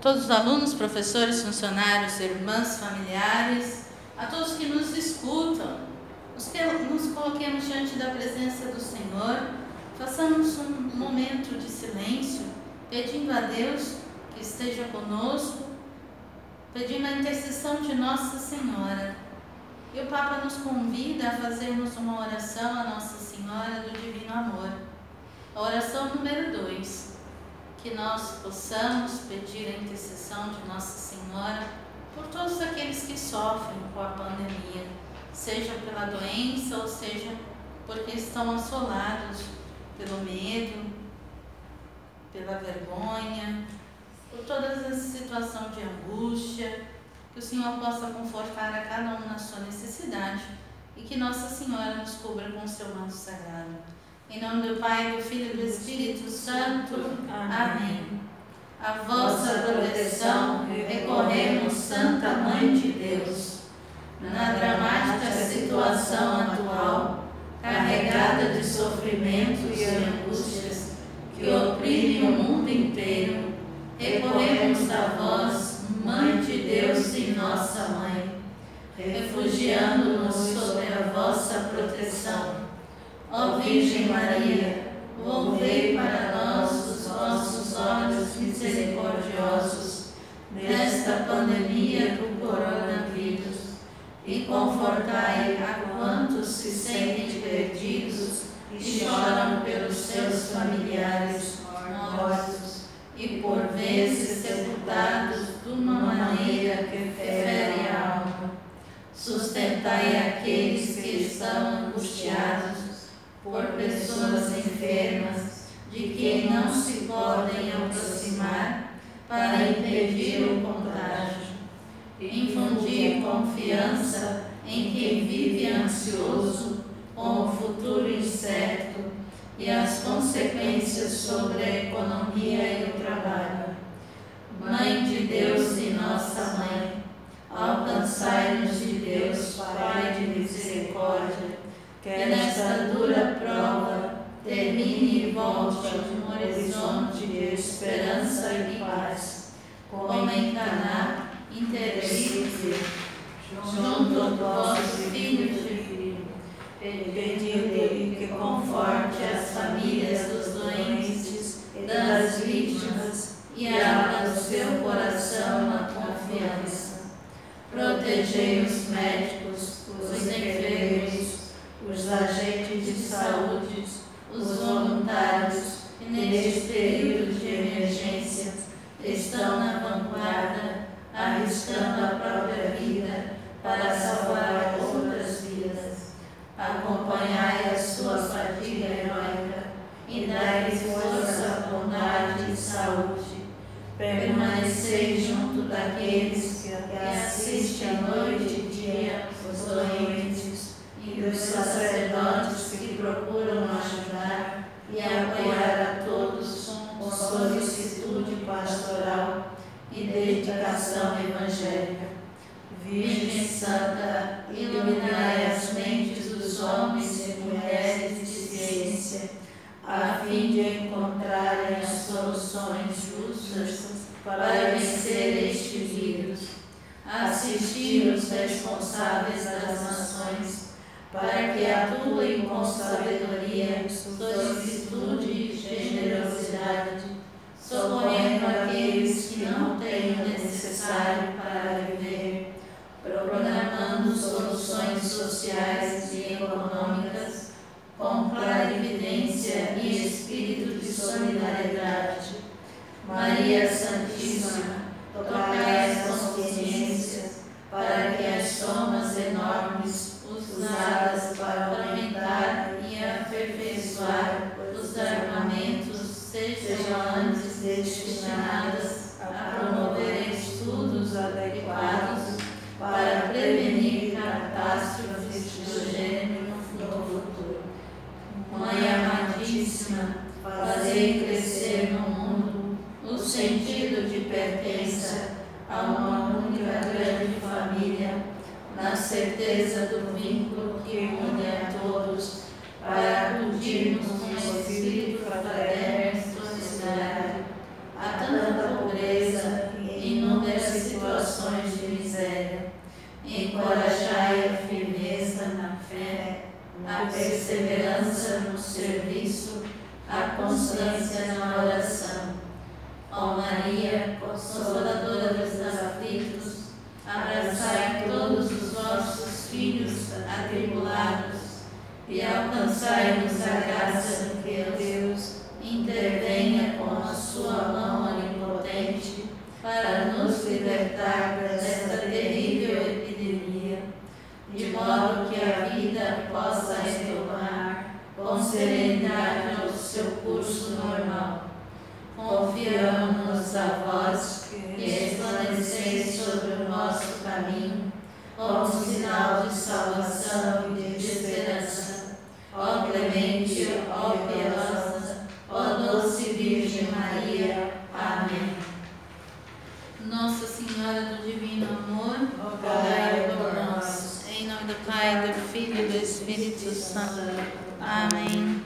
todos os alunos, professores, funcionários, irmãs, familiares, a todos que nos escutam. Nos, coloquemos diante da presença do Senhor, façamos um momento de silêncio, pedindo a Deus que esteja conosco, pedindo a intercessão de Nossa Senhora. E o Papa nos convida a fazermos uma oração a Nossa Senhora do Divino Amor. A oração número 2 que nós possamos pedir a intercessão de Nossa Senhora por todos aqueles que sofrem com a pandemia, seja pela doença ou seja porque estão assolados pelo medo, pela vergonha, por toda essa situação de angústia, que o Senhor possa confortar a cada um na sua necessidade e que Nossa Senhora nos cubra com o seu manto sagrado. Em nome do Pai, do Filho e do Espírito Santo. Amém. A vossa proteção recorremos, Santa Mãe de Deus. Na dramática situação atual, carregada de sofrimento e angústias que oprimem o mundo inteiro, recorremos a vós, Mãe de Deus e nossa Mãe, refugiando-nos sob a vossa proteção Ó Virgem Maria, volvei para nós os vossos olhos misericordiosos nesta pandemia do coronavírus e confortai a quantos se sentem perdidos e choram pelos seus familiares mortos e por vezes sepultados de uma maneira que fere a alma. Sustentai aqueles que estão angustiados por pessoas enfermas, de quem não se podem aproximar para impedir o contágio. Infundir confiança em quem vive ansioso com o futuro incerto e as consequências sobre a economia e o trabalho. Mãe de Deus e nossa mãe, alcançai-nos de Deus, misericórdia que nesta dura prova termine e volte a um horizonte de esperança e paz, como em Caná, intercede junto ao vosso Filho divino, pedindo-lhe que conforte as famílias dos doentes e das vítimas e abra o seu coração na confiança. Protegei os médicos, os enfermeiros, os agentes de saúde, os voluntários que neste período de emergência estão na vanguarda, arriscando a própria vida para salvar outras vidas. Acompanhai a sua fadiga heróica e dai-lhes força, bondade e saúde. Permanecei junto daqueles que assistem a noite e dia os doentes e dos sacerdotes que procuram ajudar e apoiar a todos com solicitude pastoral e dedicação evangélica. Virgem Santa, iluminai as mentes dos homens e mulheres de ciência, a fim de encontrarem as soluções justas para vencer este vírus. Assistir os responsáveis das nações para que atuem com sabedoria, solicitude e generosidade, socorrendo aqueles que não têm o necessário para viver, programando soluções sociais e econômicas com clarividência e espírito de solidariedade. Maria Santíssima, tocai as consciências para que as somas enormes usadas para aumentar e aperfeiçoar os armamentos sejam destinadas a promover estudos adequados para prevenir catástrofes do gênero no futuro. Mãe amadíssima, fazei crescer no mundo o sentido de pertença a uma única grande família na certeza do vínculo que une a todos, para acudirmos no espírito fraterno e a tanta pobreza, inúmeras situações de miséria. Encorajai a firmeza na fé, a perseverança no serviço, a constância na oração. Ó Maria, consoladora dos aflitos, abraçai todos os vossos filhos atribulados e alcançai-os modo que a vida possa retomar com serenidade o seu curso normal. Confiamos a vós que resplandeceis sobre Santo. Amém.